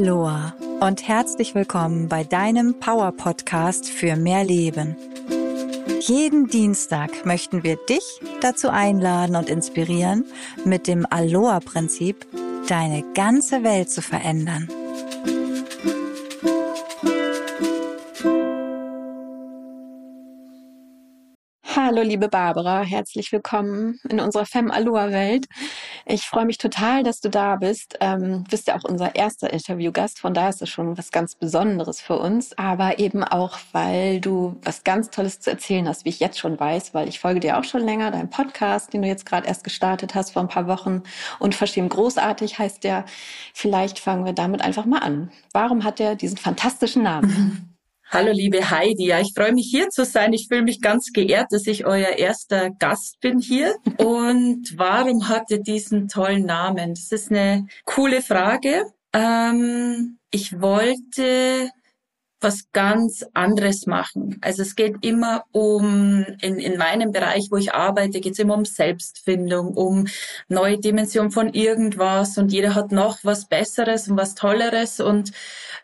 Aloha und herzlich willkommen bei deinem Power Podcast für mehr Leben. Jeden Dienstag möchten wir dich dazu einladen und inspirieren, mit dem Aloha-Prinzip deine ganze Welt zu verändern. Hallo, liebe Barbara, herzlich willkommen in unserer Fem Aloha Welt. Ich freue mich total, dass du da bist. Ähm, bist ja auch unser erster Interviewgast, von daher ist es schon was ganz Besonderes für uns, aber eben auch, weil du was ganz Tolles zu erzählen hast, wie ich jetzt schon weiß, weil ich folge dir auch schon länger, deinem Podcast, den du jetzt gerade erst gestartet hast vor ein paar Wochen und Verstehen großartig heißt der. Vielleicht fangen wir damit einfach mal an. Warum hat er diesen fantastischen Namen? Hallo liebe Heidi, ja, ich freue mich hier zu sein. Ich fühle mich ganz geehrt, dass ich euer erster Gast bin hier. Und warum hat ihr diesen tollen Namen? Das ist eine coole Frage. Ähm, ich wollte was ganz anderes machen. Also es geht immer um, in, in meinem Bereich, wo ich arbeite, geht es immer um Selbstfindung, um neue Dimension von irgendwas und jeder hat noch was Besseres und was Tolleres und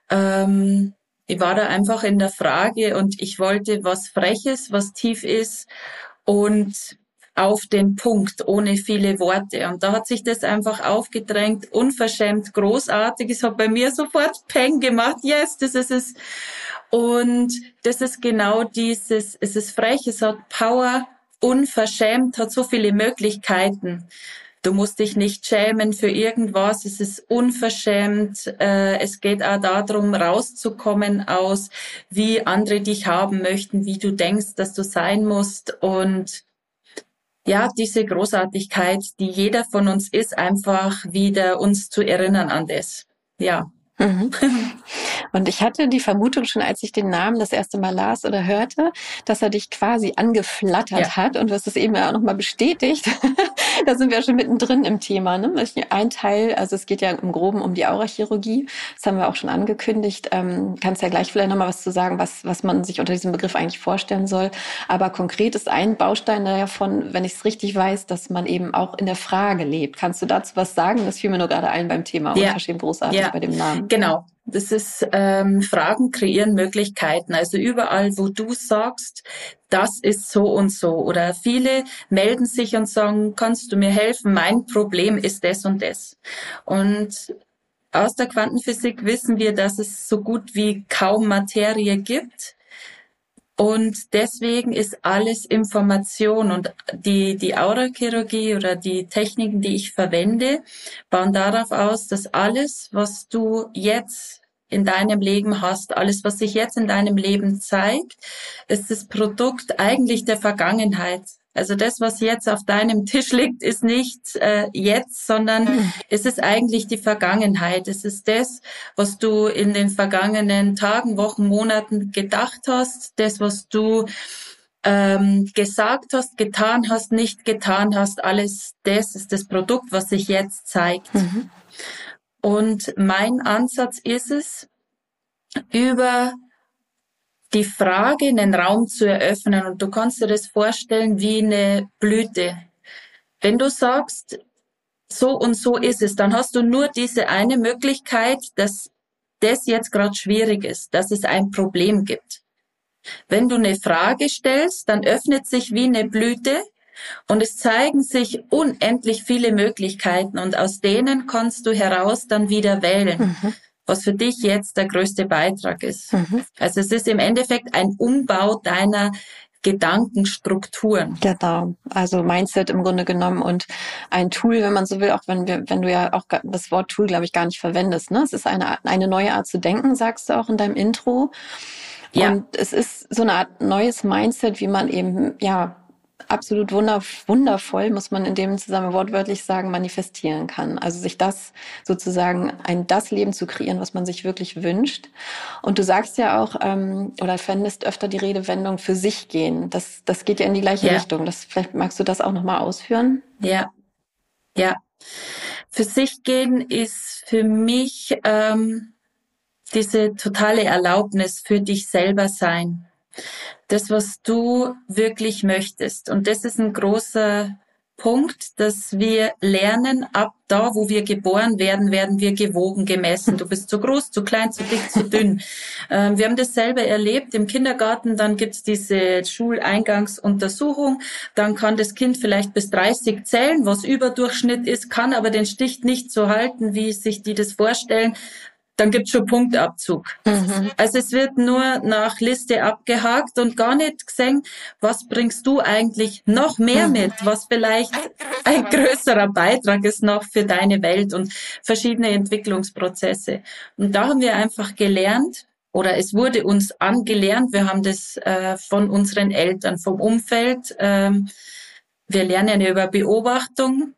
ähm, ich war da einfach in der Frage und ich wollte was Freches, was tief ist und auf den Punkt, ohne viele Worte. Und da hat sich das einfach aufgedrängt, unverschämt, großartig. Es hat bei mir sofort Peng gemacht. Yes, das ist es. Und das ist genau dieses, es ist frech, es hat Power, unverschämt, hat so viele Möglichkeiten. Du musst dich nicht schämen für irgendwas. Es ist unverschämt. Äh, es geht auch darum, rauszukommen aus, wie andere dich haben möchten, wie du denkst, dass du sein musst. Und ja, diese Großartigkeit, die jeder von uns ist, einfach wieder uns zu erinnern an das. Ja. Mhm. Und ich hatte die Vermutung schon, als ich den Namen das erste Mal las oder hörte, dass er dich quasi angeflattert ja. hat. Und du hast es eben ja auch nochmal bestätigt. da sind wir schon mittendrin im Thema. Ne? Ein Teil, also es geht ja im Groben um die Aurachirurgie. Das haben wir auch schon angekündigt. Ähm, kannst ja gleich vielleicht nochmal was zu sagen, was, was man sich unter diesem Begriff eigentlich vorstellen soll. Aber konkret ist ein Baustein davon, wenn ich es richtig weiß, dass man eben auch in der Frage lebt. Kannst du dazu was sagen? Das fiel mir nur gerade ein beim Thema ja. Unverschämt großartig ja. bei dem Namen. Genau. Das ist ähm, Fragen kreieren Möglichkeiten. Also überall, wo du sagst, das ist so und so. Oder viele melden sich und sagen, kannst du mir helfen? Mein Problem ist das und das. Und aus der Quantenphysik wissen wir, dass es so gut wie kaum Materie gibt. Und deswegen ist alles Information und die, die Aurachirurgie oder die Techniken, die ich verwende, bauen darauf aus, dass alles, was du jetzt in deinem Leben hast, alles, was sich jetzt in deinem Leben zeigt, ist das Produkt eigentlich der Vergangenheit. Also das, was jetzt auf deinem Tisch liegt, ist nicht äh, jetzt, sondern es ist eigentlich die Vergangenheit. Es ist das, was du in den vergangenen Tagen, Wochen, Monaten gedacht hast, das, was du ähm, gesagt hast, getan hast, nicht getan hast. Alles das ist das Produkt, was sich jetzt zeigt. Mhm. Und mein Ansatz ist es, über die Frage in den Raum zu eröffnen. Und du kannst dir das vorstellen wie eine Blüte. Wenn du sagst, so und so ist es, dann hast du nur diese eine Möglichkeit, dass das jetzt gerade schwierig ist, dass es ein Problem gibt. Wenn du eine Frage stellst, dann öffnet sich wie eine Blüte und es zeigen sich unendlich viele Möglichkeiten und aus denen kannst du heraus dann wieder wählen. Mhm was für dich jetzt der größte Beitrag ist. Mhm. Also es ist im Endeffekt ein Umbau deiner Gedankenstrukturen. Genau. Also Mindset im Grunde genommen und ein Tool, wenn man so will, auch wenn wir, wenn du ja auch das Wort Tool, glaube ich, gar nicht verwendest. Ne? Es ist eine, eine neue Art zu denken, sagst du auch in deinem Intro. Ja. Und es ist so eine Art neues Mindset, wie man eben, ja, absolut wundervoll, muss man in dem Zusammenhang wortwörtlich sagen, manifestieren kann. Also sich das sozusagen ein das Leben zu kreieren, was man sich wirklich wünscht. Und du sagst ja auch ähm, oder fändest öfter die Redewendung für sich gehen. Das das geht ja in die gleiche ja. Richtung. Das vielleicht magst du das auch noch mal ausführen? Ja, ja. Für sich gehen ist für mich ähm, diese totale Erlaubnis für dich selber sein das, was du wirklich möchtest. Und das ist ein großer Punkt, dass wir lernen, ab da, wo wir geboren werden, werden wir gewogen, gemessen. Du bist zu groß, zu klein, zu dick, zu dünn. Ähm, wir haben das selber erlebt im Kindergarten. Dann gibt's diese Schuleingangsuntersuchung. Dann kann das Kind vielleicht bis 30 zählen, was Überdurchschnitt ist, kann aber den Stich nicht so halten, wie sich die das vorstellen dann gibt's schon Punktabzug. Mhm. Also es wird nur nach Liste abgehakt und gar nicht gesehen, was bringst du eigentlich noch mehr mhm. mit, was vielleicht ein größerer Beitrag ist noch für deine Welt und verschiedene Entwicklungsprozesse. Und da haben wir einfach gelernt, oder es wurde uns angelernt, wir haben das äh, von unseren Eltern, vom Umfeld, ähm, wir lernen ja über Beobachtung,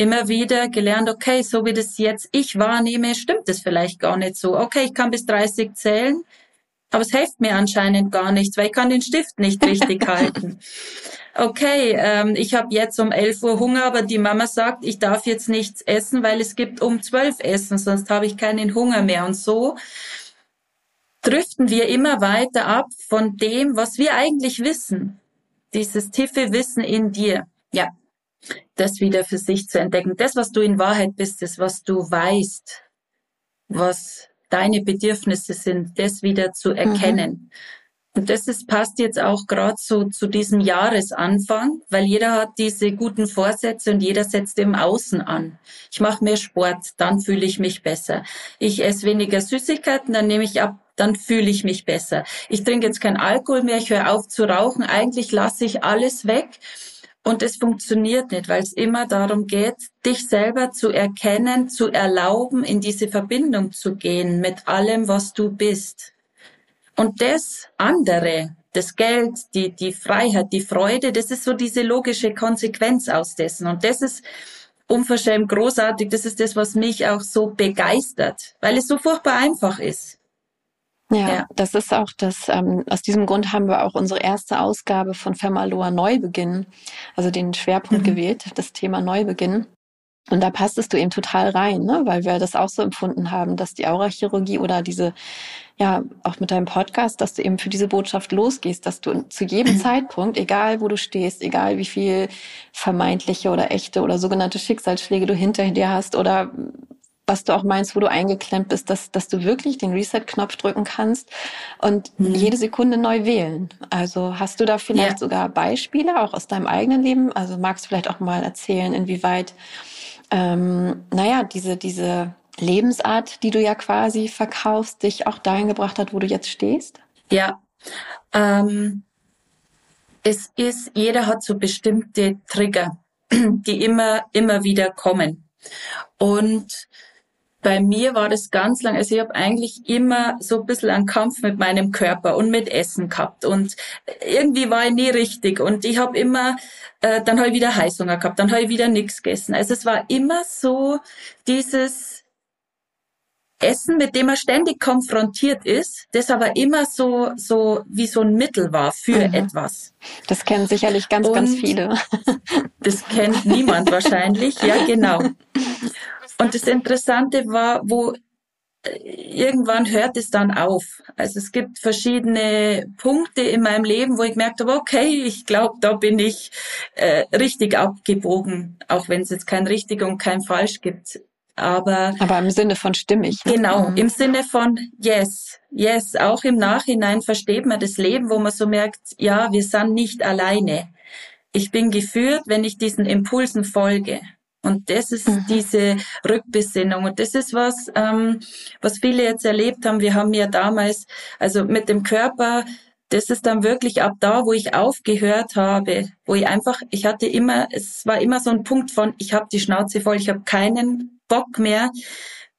immer wieder gelernt, okay, so wie das jetzt ich wahrnehme, stimmt es vielleicht gar nicht so. Okay, ich kann bis 30 zählen, aber es hilft mir anscheinend gar nichts, weil ich kann den Stift nicht richtig halten. Okay, ähm, ich habe jetzt um 11 Uhr Hunger, aber die Mama sagt, ich darf jetzt nichts essen, weil es gibt um 12 Essen, sonst habe ich keinen Hunger mehr. Und so driften wir immer weiter ab von dem, was wir eigentlich wissen. Dieses tiefe Wissen in dir. Ja, das wieder für sich zu entdecken. Das, was du in Wahrheit bist, das, was du weißt, was deine Bedürfnisse sind, das wieder zu mhm. erkennen. Mhm. Und das ist, passt jetzt auch gerade so zu diesem Jahresanfang, weil jeder hat diese guten Vorsätze und jeder setzt im Außen an. Ich mache mehr Sport, dann fühle ich mich besser. Ich esse weniger Süßigkeiten, dann nehme ich ab, dann fühle ich mich besser. Ich trinke jetzt kein Alkohol mehr, ich höre auf zu rauchen, eigentlich lasse ich alles weg und es funktioniert nicht, weil es immer darum geht, dich selber zu erkennen, zu erlauben, in diese Verbindung zu gehen mit allem, was du bist. Und das andere, das Geld, die, die Freiheit, die Freude, das ist so diese logische Konsequenz aus dessen. Und das ist unverschämt großartig. Das ist das, was mich auch so begeistert, weil es so furchtbar einfach ist. Ja, ja, das ist auch das, ähm, aus diesem Grund haben wir auch unsere erste Ausgabe von Femaloa Neubeginn, also den Schwerpunkt mhm. gewählt, das Thema Neubeginn. Und da passtest du eben total rein, ne? weil wir das auch so empfunden haben, dass die Aurachirurgie oder diese, ja, auch mit deinem Podcast, dass du eben für diese Botschaft losgehst, dass du zu jedem Zeitpunkt, egal wo du stehst, egal wie viel vermeintliche oder echte oder sogenannte Schicksalsschläge du hinter dir hast oder was du auch meinst, wo du eingeklemmt bist, dass, dass du wirklich den Reset-Knopf drücken kannst und mhm. jede Sekunde neu wählen. Also hast du da vielleicht ja. sogar Beispiele auch aus deinem eigenen Leben? Also magst du vielleicht auch mal erzählen, inwieweit, ähm, naja, diese, diese Lebensart, die du ja quasi verkaufst, dich auch dahin gebracht hat, wo du jetzt stehst? Ja, ähm, es ist, jeder hat so bestimmte Trigger, die immer, immer wieder kommen. Und bei mir war das ganz lang, also ich habe eigentlich immer so ein bisschen einen Kampf mit meinem Körper und mit Essen gehabt und irgendwie war ich nie richtig und ich habe immer, äh, dann habe ich wieder Heißhunger gehabt, dann habe ich wieder nichts gegessen. Also es war immer so dieses Essen, mit dem man ständig konfrontiert ist, das aber immer so, so wie so ein Mittel war für mhm. etwas. Das kennen sicherlich ganz, und ganz viele. Das kennt niemand wahrscheinlich, ja genau. Und das Interessante war, wo äh, irgendwann hört es dann auf. Also es gibt verschiedene Punkte in meinem Leben, wo ich gemerkt habe, okay, ich glaube, da bin ich äh, richtig abgebogen, auch wenn es jetzt kein richtig und kein falsch gibt. Aber, Aber im Sinne von stimmig. Ne? Genau, mhm. im Sinne von yes, yes. Auch im Nachhinein versteht man das Leben, wo man so merkt, ja, wir sind nicht alleine. Ich bin geführt, wenn ich diesen Impulsen folge. Und das ist mhm. diese Rückbesinnung. Und das ist was, ähm, was viele jetzt erlebt haben. Wir haben ja damals, also mit dem Körper, das ist dann wirklich ab da, wo ich aufgehört habe, wo ich einfach, ich hatte immer, es war immer so ein Punkt von, ich habe die Schnauze voll, ich habe keinen Bock mehr,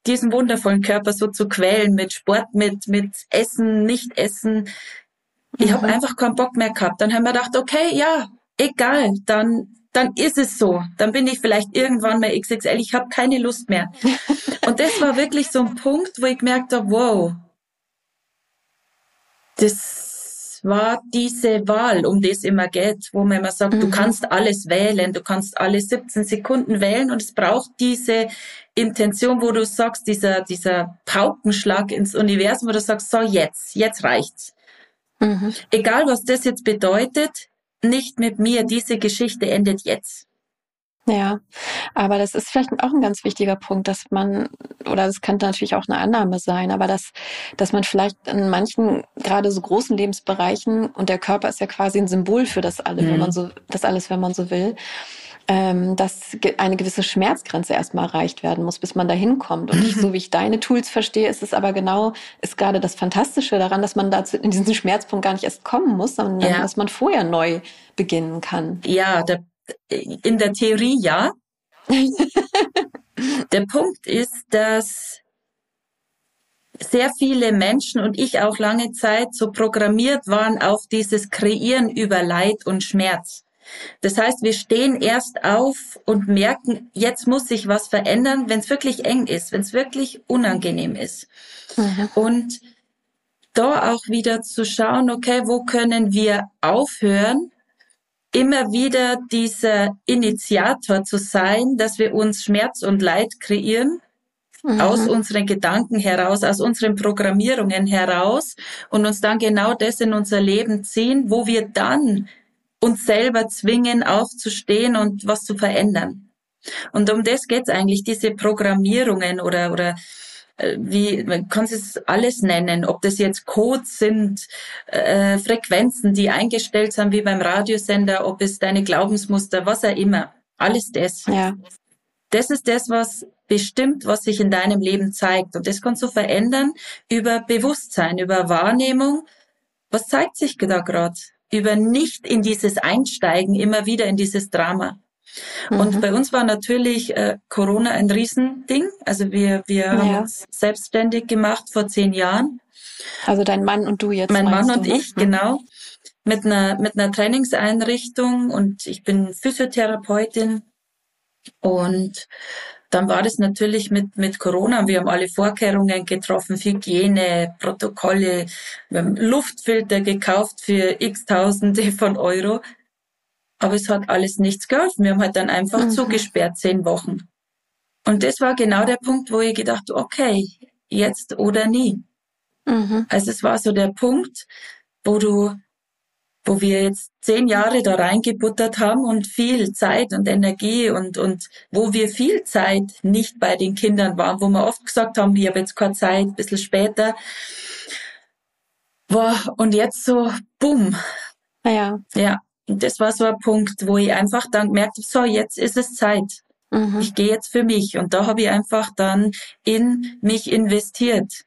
diesen wundervollen Körper so zu quälen mit Sport, mit, mit Essen, nicht Essen. Ich mhm. habe einfach keinen Bock mehr gehabt. Dann haben wir gedacht, okay, ja, egal, dann dann ist es so. Dann bin ich vielleicht irgendwann mal XXL. Ich habe keine Lust mehr. Und das war wirklich so ein Punkt, wo ich gemerkt habe, wow, das war diese Wahl, um das immer geht, wo man immer sagt, mhm. du kannst alles wählen, du kannst alle 17 Sekunden wählen und es braucht diese Intention, wo du sagst, dieser, dieser Paukenschlag ins Universum, wo du sagst, so jetzt, jetzt reicht's. Mhm. Egal was das jetzt bedeutet, nicht mit mir, diese Geschichte endet jetzt. Ja, aber das ist vielleicht auch ein ganz wichtiger Punkt, dass man, oder das könnte natürlich auch eine Annahme sein, aber dass, dass man vielleicht in manchen, gerade so großen Lebensbereichen, und der Körper ist ja quasi ein Symbol für das alle, mhm. wenn man so, das alles, wenn man so will, ähm, dass eine gewisse Schmerzgrenze erstmal erreicht werden muss, bis man da hinkommt. Und so wie ich deine Tools verstehe, ist es aber genau, ist gerade das Fantastische daran, dass man dazu in diesen Schmerzpunkt gar nicht erst kommen muss, sondern ja. dass man vorher neu beginnen kann. Ja, der in der Theorie ja. der Punkt ist, dass sehr viele Menschen und ich auch lange Zeit so programmiert waren auf dieses Kreieren über Leid und Schmerz. Das heißt, wir stehen erst auf und merken, jetzt muss sich was verändern, wenn es wirklich eng ist, wenn es wirklich unangenehm ist. Mhm. Und da auch wieder zu schauen, okay, wo können wir aufhören, immer wieder dieser Initiator zu sein, dass wir uns Schmerz und Leid kreieren, mhm. aus unseren Gedanken heraus, aus unseren Programmierungen heraus und uns dann genau das in unser Leben ziehen, wo wir dann uns selber zwingen, aufzustehen und was zu verändern. Und um das geht's eigentlich, diese Programmierungen oder, oder äh, wie man kann es alles nennen, ob das jetzt Codes sind, äh, Frequenzen, die eingestellt sind wie beim Radiosender, ob es deine Glaubensmuster, was auch immer, alles das. Ja. Das ist das, was bestimmt, was sich in deinem Leben zeigt. Und das kannst du verändern über Bewusstsein, über Wahrnehmung. Was zeigt sich da gerade? Über nicht in dieses Einsteigen, immer wieder in dieses Drama. Und mhm. bei uns war natürlich äh, Corona ein Riesending. Also wir, wir ja. haben uns selbstständig gemacht vor zehn Jahren. Also dein Mann und du jetzt. Mein Mann und du, ne? ich, mhm. genau. Mit einer, mit einer Trainingseinrichtung und ich bin Physiotherapeutin. Und dann war das natürlich mit, mit Corona. Wir haben alle Vorkehrungen getroffen, Hygiene, Protokolle, wir haben Luftfilter gekauft für x Tausende von Euro. Aber es hat alles nichts geholfen. Wir haben halt dann einfach mhm. zugesperrt, zehn Wochen. Und das war genau der Punkt, wo ich gedacht, okay, jetzt oder nie. Mhm. Also es war so der Punkt, wo du, wo wir jetzt zehn Jahre da reingebuttert haben und viel Zeit und Energie und, und wo wir viel Zeit nicht bei den Kindern waren, wo wir oft gesagt haben, ich habe jetzt keine Zeit, ein bisschen später. Boah, und jetzt so, bumm. Naja. Ja. Und das war so ein Punkt, wo ich einfach dann gemerkt habe, so, jetzt ist es Zeit. Mhm. Ich gehe jetzt für mich. Und da habe ich einfach dann in mich investiert.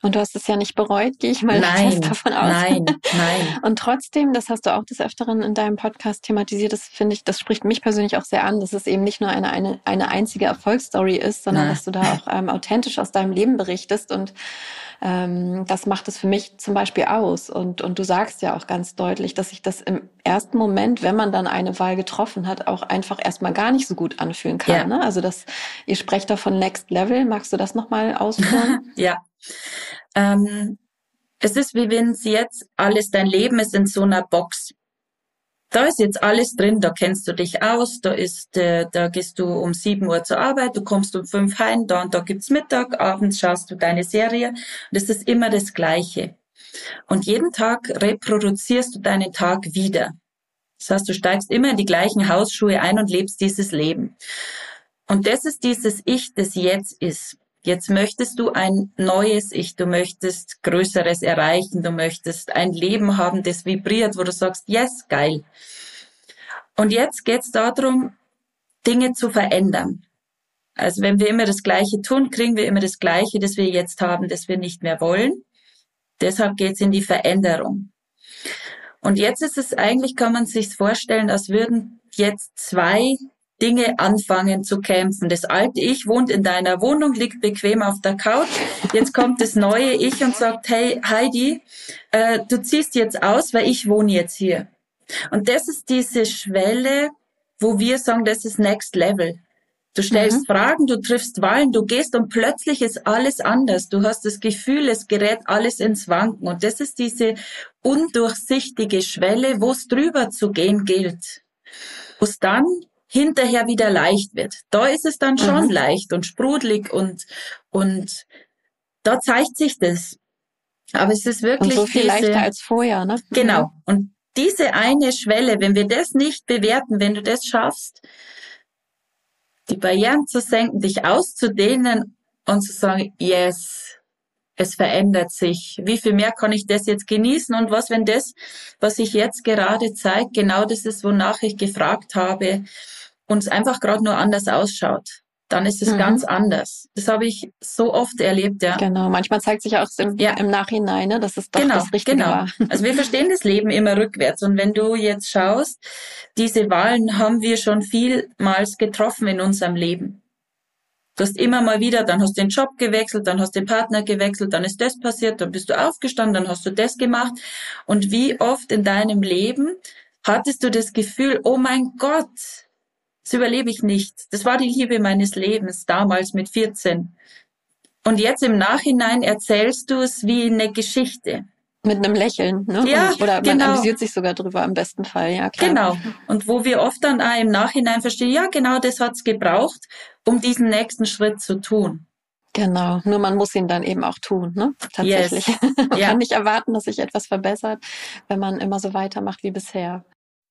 Und du hast es ja nicht bereut, gehe ich mal nein, davon aus. Nein, nein. Und trotzdem, das hast du auch des Öfteren in deinem Podcast thematisiert, das finde ich, das spricht mich persönlich auch sehr an, dass es eben nicht nur eine, eine, eine einzige Erfolgsstory ist, sondern nein. dass du da auch ähm, authentisch aus deinem Leben berichtest und ähm, das macht es für mich zum Beispiel aus. Und, und du sagst ja auch ganz deutlich, dass sich das im ersten Moment, wenn man dann eine Wahl getroffen hat, auch einfach erstmal gar nicht so gut anfühlen kann. Ja. Ne? Also das, ihr sprecht da von Next Level. Magst du das nochmal ausführen? ja. Ähm, es ist wie wenn es jetzt alles, dein Leben ist in so einer Box da ist jetzt alles drin, da kennst du dich aus, da ist, äh, da gehst du um sieben Uhr zur Arbeit, du kommst um fünf heim, da und da gibt's Mittag, abends schaust du deine Serie. Und es ist immer das Gleiche. Und jeden Tag reproduzierst du deinen Tag wieder. Das heißt, du steigst immer in die gleichen Hausschuhe ein und lebst dieses Leben. Und das ist dieses Ich, das jetzt ist. Jetzt möchtest du ein neues Ich, du möchtest Größeres erreichen, du möchtest ein Leben haben, das vibriert, wo du sagst, yes, geil. Und jetzt geht's darum, Dinge zu verändern. Also wenn wir immer das Gleiche tun, kriegen wir immer das Gleiche, das wir jetzt haben, das wir nicht mehr wollen. Deshalb geht's in die Veränderung. Und jetzt ist es eigentlich, kann man sich vorstellen, als würden jetzt zwei Dinge anfangen zu kämpfen. Das alte Ich wohnt in deiner Wohnung, liegt bequem auf der Couch. Jetzt kommt das neue Ich und sagt, hey Heidi, äh, du ziehst jetzt aus, weil ich wohne jetzt hier. Und das ist diese Schwelle, wo wir sagen, das ist Next Level. Du stellst mhm. Fragen, du triffst Wahlen, du gehst und plötzlich ist alles anders. Du hast das Gefühl, es gerät alles ins Wanken. Und das ist diese undurchsichtige Schwelle, wo es drüber zu gehen gilt. Wo es dann hinterher wieder leicht wird. Da ist es dann schon mhm. leicht und sprudelig und, und da zeigt sich das. Aber es ist wirklich. Und so viel diese, leichter als vorher, ne? Genau. Und diese eine Schwelle, wenn wir das nicht bewerten, wenn du das schaffst, die Barrieren zu senken, dich auszudehnen und zu sagen, yes, es verändert sich. Wie viel mehr kann ich das jetzt genießen? Und was, wenn das, was sich jetzt gerade zeigt, genau das ist, wonach ich gefragt habe, uns einfach gerade nur anders ausschaut? dann ist es mhm. ganz anders. Das habe ich so oft erlebt, ja. Genau, manchmal zeigt sich auch im, ja. im Nachhinein, ne, dass es doch genau, das Richtige genau. war. Also wir verstehen das Leben immer rückwärts. Und wenn du jetzt schaust, diese Wahlen haben wir schon vielmals getroffen in unserem Leben. Du hast immer mal wieder, dann hast du den Job gewechselt, dann hast du den Partner gewechselt, dann ist das passiert, dann bist du aufgestanden, dann hast du das gemacht. Und wie oft in deinem Leben hattest du das Gefühl, oh mein Gott, das überlebe ich nicht. Das war die Liebe meines Lebens damals mit 14. Und jetzt im Nachhinein erzählst du es wie eine Geschichte. Mit einem Lächeln, ne? Ja, Oder man genau. amüsiert sich sogar drüber im besten Fall, ja klar. Genau. Und wo wir oft dann auch im Nachhinein verstehen, ja genau, das hat's gebraucht, um diesen nächsten Schritt zu tun. Genau, nur man muss ihn dann eben auch tun, ne? Tatsächlich. Yes. man ja. kann nicht erwarten, dass sich etwas verbessert, wenn man immer so weitermacht wie bisher.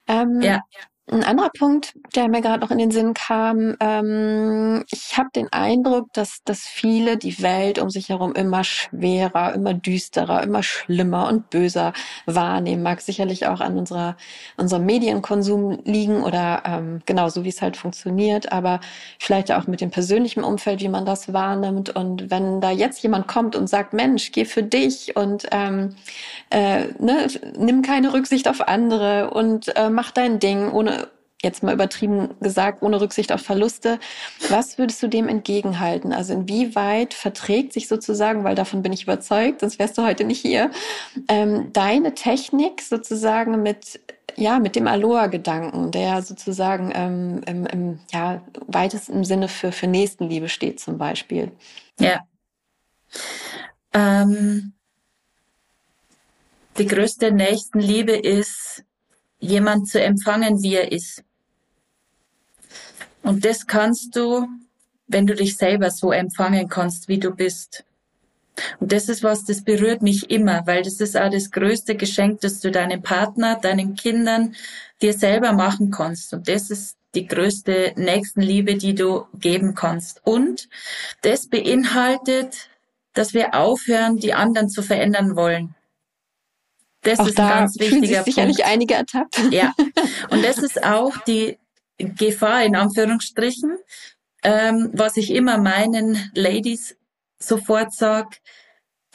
Ähm, ja. Ein anderer Punkt, der mir gerade noch in den Sinn kam, ähm, ich habe den Eindruck, dass, dass viele die Welt um sich herum immer schwerer, immer düsterer, immer schlimmer und böser wahrnehmen. Mag sicherlich auch an unserer, unserem Medienkonsum liegen oder ähm, genau so, wie es halt funktioniert, aber vielleicht auch mit dem persönlichen Umfeld, wie man das wahrnimmt. Und wenn da jetzt jemand kommt und sagt, Mensch, geh für dich und ähm, äh, ne, nimm keine Rücksicht auf andere und äh, mach dein Ding ohne jetzt mal übertrieben gesagt, ohne Rücksicht auf Verluste. Was würdest du dem entgegenhalten? Also inwieweit verträgt sich sozusagen, weil davon bin ich überzeugt, sonst wärst du heute nicht hier, ähm, deine Technik sozusagen mit ja, mit dem Aloha-Gedanken, der sozusagen ähm, im, im ja, weitesten Sinne für, für Nächstenliebe steht zum Beispiel. Ja. Ähm, die größte Nächstenliebe ist, jemand zu empfangen, wie er ist. Und das kannst du, wenn du dich selber so empfangen kannst, wie du bist. Und das ist was, das berührt mich immer, weil das ist auch das größte Geschenk, das du deinem Partner, deinen Kindern, dir selber machen kannst. Und das ist die größte Nächstenliebe, die du geben kannst. Und das beinhaltet, dass wir aufhören, die anderen zu verändern wollen. Das auch ist ein ganz wichtiger Punkt. sicherlich einige ertappt. Ja. Und das ist auch die Gefahr in Anführungsstrichen, ähm, was ich immer meinen Ladies sofort sag,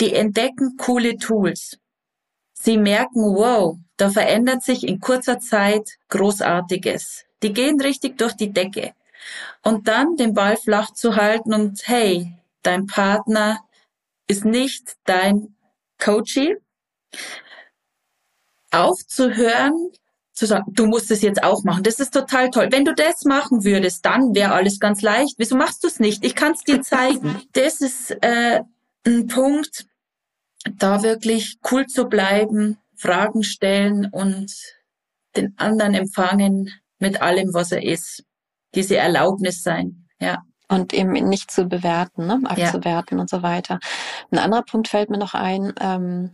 die entdecken coole Tools. Sie merken, wow, da verändert sich in kurzer Zeit Großartiges. Die gehen richtig durch die Decke. Und dann den Ball flach zu halten und hey, dein Partner ist nicht dein Coachie. Aufzuhören, zu sagen, du musst es jetzt auch machen. Das ist total toll. Wenn du das machen würdest, dann wäre alles ganz leicht. Wieso machst du es nicht? Ich kann es dir zeigen. Das ist äh, ein Punkt, da wirklich cool zu bleiben, Fragen stellen und den anderen empfangen mit allem, was er ist. Diese Erlaubnis sein, ja und eben nicht zu bewerten, ne? abzuwerten ja. und so weiter. Ein anderer Punkt fällt mir noch ein, ähm,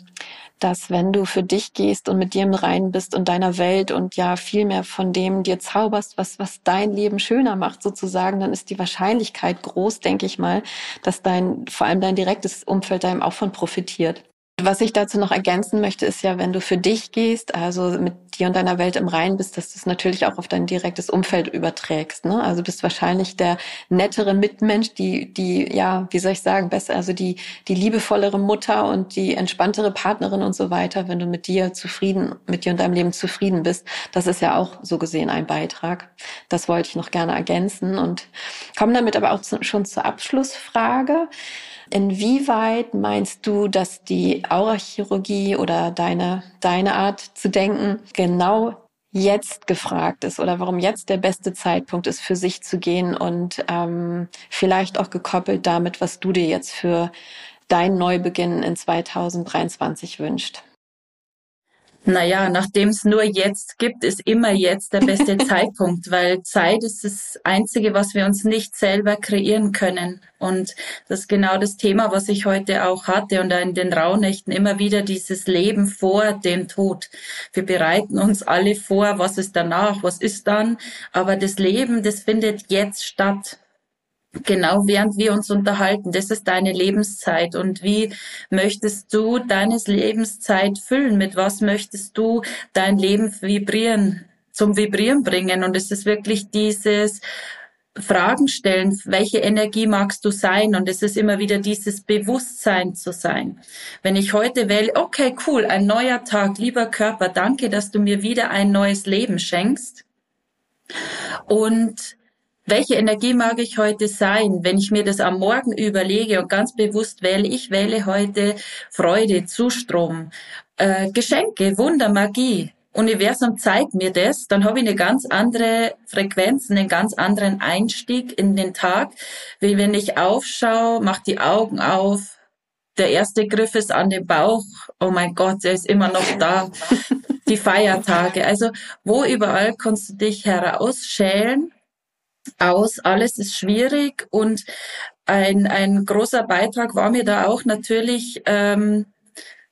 dass wenn du für dich gehst und mit dir im Reinen bist und deiner Welt und ja viel mehr von dem dir zauberst, was, was dein Leben schöner macht sozusagen, dann ist die Wahrscheinlichkeit groß, denke ich mal, dass dein, vor allem dein direktes Umfeld da eben auch von profitiert. Was ich dazu noch ergänzen möchte, ist ja, wenn du für dich gehst, also mit dir und deiner Welt im Reinen bist, dass du es natürlich auch auf dein direktes Umfeld überträgst. Ne? Also bist wahrscheinlich der nettere Mitmensch, die, die, ja, wie soll ich sagen, besser, also die, die liebevollere Mutter und die entspanntere Partnerin und so weiter, wenn du mit dir zufrieden, mit dir und deinem Leben zufrieden bist. Das ist ja auch so gesehen ein Beitrag. Das wollte ich noch gerne ergänzen und komme damit aber auch zu, schon zur Abschlussfrage. Inwieweit meinst du, dass die Aurachirurgie oder deine, deine Art zu denken genau jetzt gefragt ist oder warum jetzt der beste Zeitpunkt ist, für sich zu gehen und ähm, vielleicht auch gekoppelt damit, was du dir jetzt für deinen Neubeginn in 2023 wünscht? Naja, nachdem es nur jetzt gibt, ist immer jetzt der beste Zeitpunkt, weil Zeit ist das Einzige, was wir uns nicht selber kreieren können. Und das ist genau das Thema, was ich heute auch hatte und in den Rauhnächten immer wieder dieses Leben vor dem Tod. Wir bereiten uns alle vor, was ist danach, was ist dann, aber das Leben, das findet jetzt statt genau während wir uns unterhalten. Das ist deine Lebenszeit. Und wie möchtest du deines Lebenszeit füllen? Mit was möchtest du dein Leben vibrieren, zum Vibrieren bringen? Und es ist wirklich dieses Fragen stellen, welche Energie magst du sein? Und es ist immer wieder dieses Bewusstsein zu sein. Wenn ich heute wähle, okay, cool, ein neuer Tag, lieber Körper, danke, dass du mir wieder ein neues Leben schenkst. Und welche Energie mag ich heute sein, wenn ich mir das am Morgen überlege und ganz bewusst wähle, ich wähle heute Freude, Zustrom, äh, Geschenke, Wunder, Magie. Universum zeigt mir das, dann habe ich eine ganz andere Frequenz, einen ganz anderen Einstieg in den Tag, wie wenn ich aufschaue, mach die Augen auf, der erste Griff ist an den Bauch, oh mein Gott, er ist immer noch da. die Feiertage, also wo überall kannst du dich herausschälen aus. Alles ist schwierig und ein, ein großer Beitrag war mir da auch natürlich, ähm,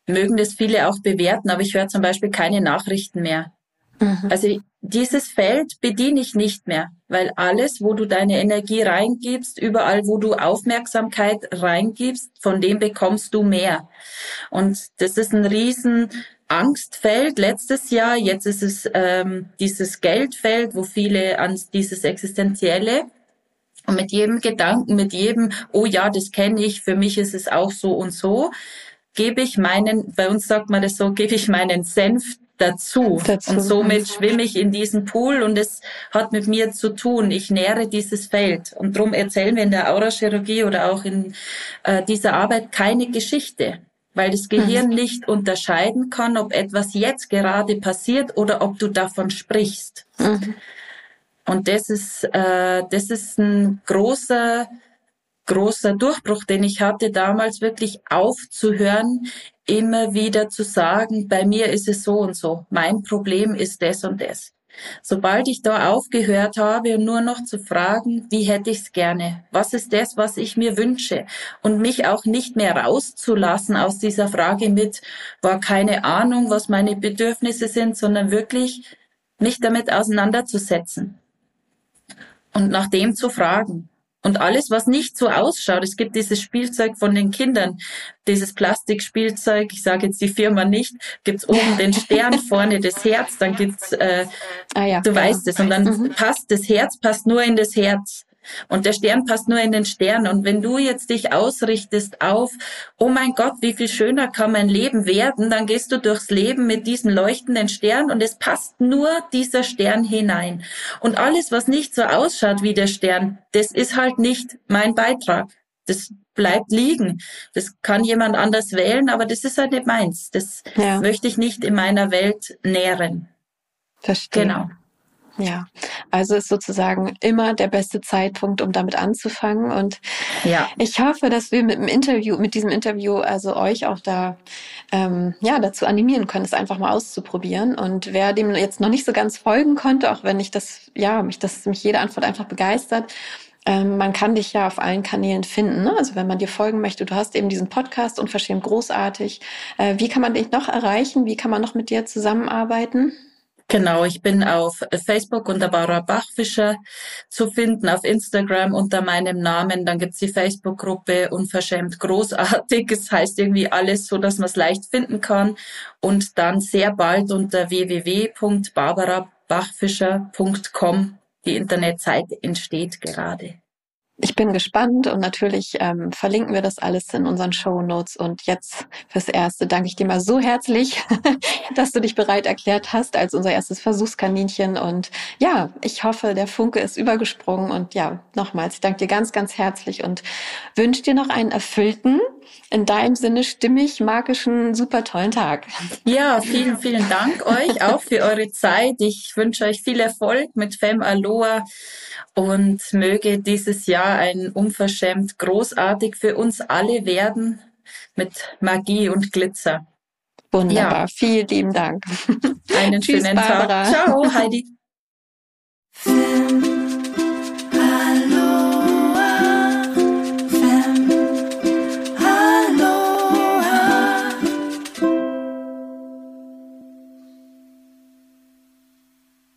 mögen das viele auch bewerten, aber ich höre zum Beispiel keine Nachrichten mehr. Mhm. Also dieses Feld bediene ich nicht mehr, weil alles, wo du deine Energie reingibst, überall, wo du Aufmerksamkeit reingibst, von dem bekommst du mehr. Und das ist ein riesen Angstfeld letztes Jahr, jetzt ist es ähm, dieses Geldfeld, wo viele an dieses Existenzielle und mit jedem Gedanken, mit jedem, oh ja, das kenne ich, für mich ist es auch so und so, gebe ich meinen, bei uns sagt man das so, gebe ich meinen Senf dazu. dazu. Und somit schwimme ich in diesen Pool und es hat mit mir zu tun. Ich nähere dieses Feld. Und darum erzählen wir in der Aurachirurgie oder auch in äh, dieser Arbeit keine Geschichte weil das Gehirn mhm. nicht unterscheiden kann, ob etwas jetzt gerade passiert oder ob du davon sprichst. Mhm. Und das ist, äh, das ist ein großer, großer Durchbruch, den ich hatte damals wirklich aufzuhören, immer wieder zu sagen, bei mir ist es so und so, mein Problem ist das und das. Sobald ich da aufgehört habe, nur noch zu fragen, wie hätte ich es gerne? Was ist das, was ich mir wünsche? Und mich auch nicht mehr rauszulassen aus dieser Frage mit, war keine Ahnung, was meine Bedürfnisse sind, sondern wirklich mich damit auseinanderzusetzen und nach dem zu fragen. Und alles, was nicht so ausschaut, es gibt dieses Spielzeug von den Kindern, dieses Plastikspielzeug, ich sage jetzt die Firma nicht, gibt's oben den Stern, vorne das Herz, dann gibt's, äh, ah ja, du ja. weißt es, und dann mhm. passt das Herz, passt nur in das Herz. Und der Stern passt nur in den Stern. Und wenn du jetzt dich ausrichtest auf, oh mein Gott, wie viel schöner kann mein Leben werden, dann gehst du durchs Leben mit diesem leuchtenden Stern und es passt nur dieser Stern hinein. Und alles, was nicht so ausschaut wie der Stern, das ist halt nicht mein Beitrag. Das bleibt liegen. Das kann jemand anders wählen, aber das ist halt nicht meins. Das ja. möchte ich nicht in meiner Welt nähren. Verstehe. Genau. Ja, also ist sozusagen immer der beste Zeitpunkt, um damit anzufangen. Und ja. ich hoffe, dass wir mit dem Interview, mit diesem Interview, also euch auch da ähm, ja dazu animieren können, es einfach mal auszuprobieren. Und wer dem jetzt noch nicht so ganz folgen konnte, auch wenn ich das, ja, mich das mich jede Antwort einfach begeistert, ähm, man kann dich ja auf allen Kanälen finden. Ne? Also wenn man dir folgen möchte, du hast eben diesen Podcast unverschämt großartig. Äh, wie kann man dich noch erreichen? Wie kann man noch mit dir zusammenarbeiten? Genau, ich bin auf Facebook unter Barbara Bachfischer zu finden, auf Instagram unter meinem Namen. Dann gibt's die Facebook-Gruppe Unverschämt Großartig. Es das heißt irgendwie alles so, dass man es leicht finden kann. Und dann sehr bald unter www.barbarabachfischer.com. Die Internetseite entsteht gerade. Ich bin gespannt und natürlich ähm, verlinken wir das alles in unseren Show Notes. Und jetzt fürs Erste danke ich dir mal so herzlich, dass du dich bereit erklärt hast als unser erstes Versuchskaninchen. Und ja, ich hoffe, der Funke ist übergesprungen. Und ja, nochmals, ich danke dir ganz, ganz herzlich und wünsche dir noch einen erfüllten, in deinem Sinne stimmig, magischen, super tollen Tag. Ja, vielen, vielen Dank euch auch für eure Zeit. Ich wünsche euch viel Erfolg mit Fem Aloha und möge dieses Jahr ein unverschämt großartig für uns alle werden mit Magie und Glitzer. Wunderbar. Ja. Vielen lieben Dank. Einen Tschüss, schönen Barbara. Tag. Ciao, Heidi.